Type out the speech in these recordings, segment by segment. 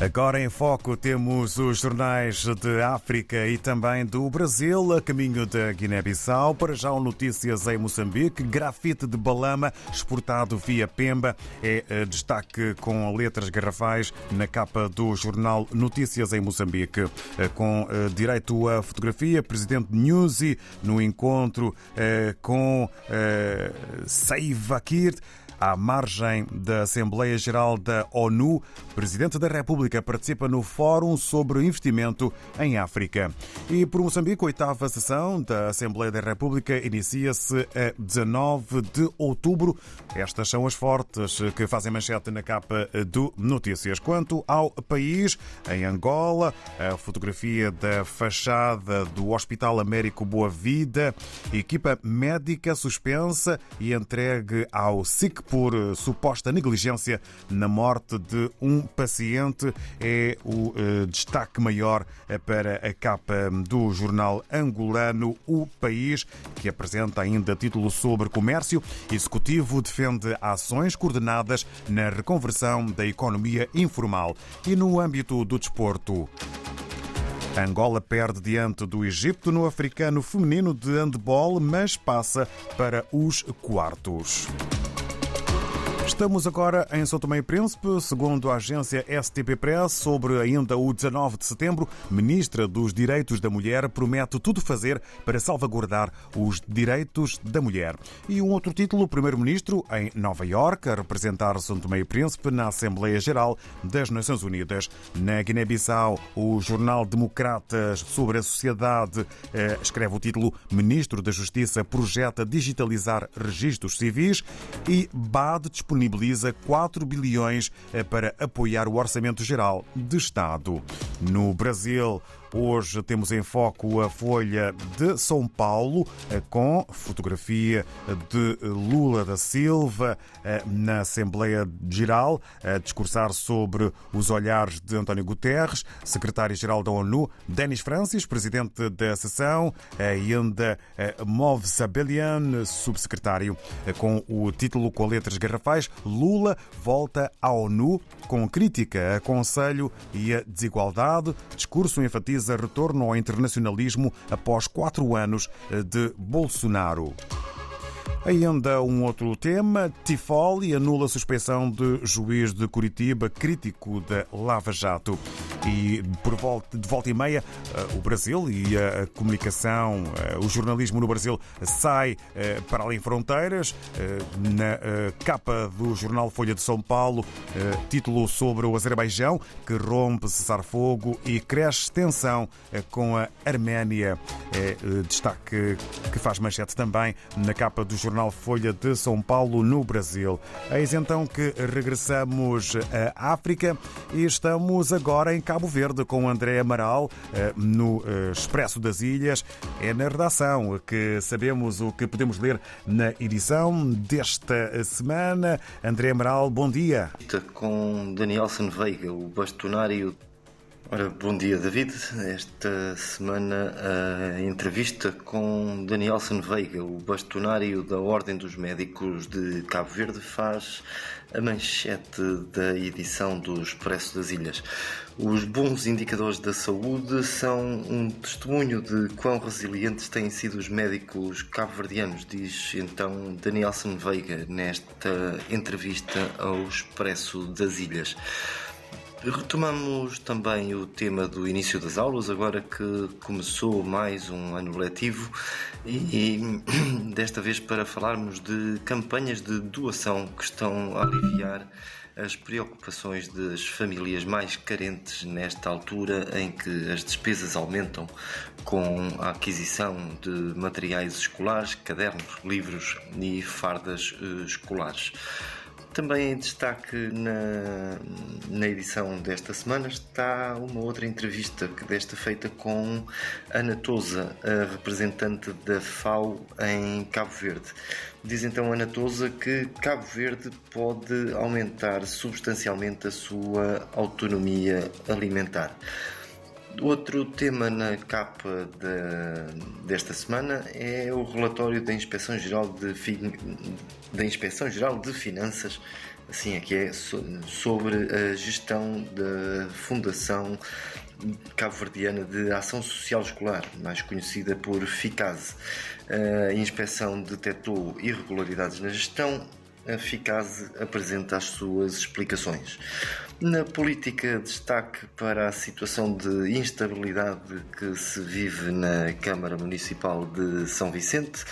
Agora em foco temos os jornais de África e também do Brasil, a caminho da Guiné-Bissau. Para já, notícias em Moçambique. Grafite de balama exportado via Pemba é eh, destaque com letras garrafais na capa do jornal Notícias em Moçambique. Eh, com eh, direito à fotografia, presidente Newsy no encontro com Saiva Kirt à margem da Assembleia Geral da ONU, o Presidente da República participa no Fórum sobre Investimento em África. E por Moçambique, a oitava sessão da Assembleia da República inicia-se a 19 de outubro. Estas são as fortes que fazem manchete na capa do Notícias. Quanto ao país, em Angola, a fotografia da fachada do Hospital Américo Boa Vida, equipa médica suspensa e entregue ao SIC por eh, suposta negligência na morte de um paciente é o eh, destaque maior eh, para a capa do jornal angolano O País, que apresenta ainda título sobre comércio. Executivo defende ações coordenadas na reconversão da economia informal. E no âmbito do desporto. Angola perde diante do Egito no africano feminino de handball, mas passa para os quartos. Estamos agora em São Tomé e Príncipe, segundo a agência STP Press, sobre ainda o 19 de setembro, ministra dos Direitos da Mulher promete tudo fazer para salvaguardar os direitos da mulher. E um outro título, primeiro-ministro em Nova Iorque, a representar São Tomé e Príncipe na Assembleia Geral das Nações Unidas. Na Guiné-Bissau, o jornal Democratas sobre a Sociedade eh, escreve o título Ministro da Justiça projeta digitalizar registros civis e BAD disponibiliza 4 bilhões eh, para apoiar o Orçamento Geral de Estado. No Brasil, Hoje temos em foco a Folha de São Paulo, eh, com fotografia de Lula da Silva eh, na Assembleia Geral, a discursar sobre os olhares de António Guterres, secretário-geral da ONU, Denis Francis, presidente da sessão, ainda Mov Sabelian, subsecretário, com o título com letras garrafais Lula volta à ONU com crítica a Conselho e a desigualdade. Discurso enfatiza a retorno ao internacionalismo após quatro anos de Bolsonaro. Ainda um outro tema, Tifoli anula a suspeição de juiz de Curitiba crítico da Lava Jato. E por volta, de volta e meia, eh, o Brasil e a comunicação, eh, o jornalismo no Brasil sai eh, para além fronteiras. Na capa do jornal Folha de São Paulo, título sobre o Azerbaijão, que rompe cessar-fogo e cresce tensão com a Arménia. É destaque que faz manchete também na capa do jornal Folha de São Paulo, no Brasil. Eis então que regressamos à África e estamos agora em Cabo Verde com André Amaral, eh, no eh, Expresso das Ilhas. É na redação que sabemos o que podemos ler na edição desta semana. André Amaral, bom dia. Com Danielson Veiga, o bastonário Ora, bom dia, David. Esta semana a entrevista com Danielson Veiga, o bastonário da Ordem dos Médicos de Cabo Verde, faz a manchete da edição do Expresso das Ilhas. Os bons indicadores da saúde são um testemunho de quão resilientes têm sido os médicos cabo-verdianos, diz então Danielson Veiga nesta entrevista ao Expresso das Ilhas. Retomamos também o tema do início das aulas, agora que começou mais um ano letivo, e, e desta vez para falarmos de campanhas de doação que estão a aliviar as preocupações das famílias mais carentes nesta altura em que as despesas aumentam com a aquisição de materiais escolares, cadernos, livros e fardas eh, escolares. Também em destaque na, na edição desta semana está uma outra entrevista que desta feita com Ana Tosa, representante da FAO em Cabo Verde. Diz então Ana Tosa que Cabo Verde pode aumentar substancialmente a sua autonomia alimentar. Outro tema na capa de, desta semana é o relatório da Inspeção Geral de, da Inspeção Geral de Finanças assim é que é, sobre a gestão da Fundação Cabo-Verdiana de Ação Social Escolar, mais conhecida por FICASE. A inspeção detectou irregularidades na gestão, a FICASE apresenta as suas explicações. Na política, destaque para a situação de instabilidade que se vive na Câmara Municipal de São Vicente,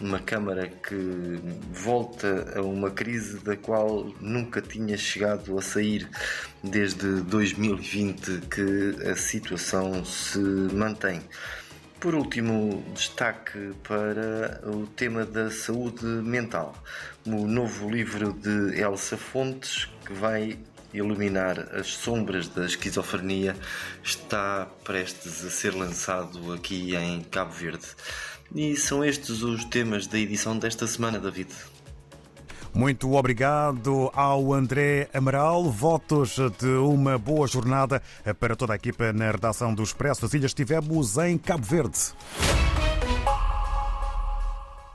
uma Câmara que volta a uma crise da qual nunca tinha chegado a sair desde 2020 que a situação se mantém. Por último, destaque para o tema da saúde mental. O novo livro de Elsa Fontes, que vai iluminar as sombras da esquizofrenia, está prestes a ser lançado aqui em Cabo Verde. E são estes os temas da edição desta semana, David. Muito obrigado ao André Amaral. Votos de uma boa jornada para toda a equipa na redação do Expresso das Ilhas. Estivemos em Cabo Verde.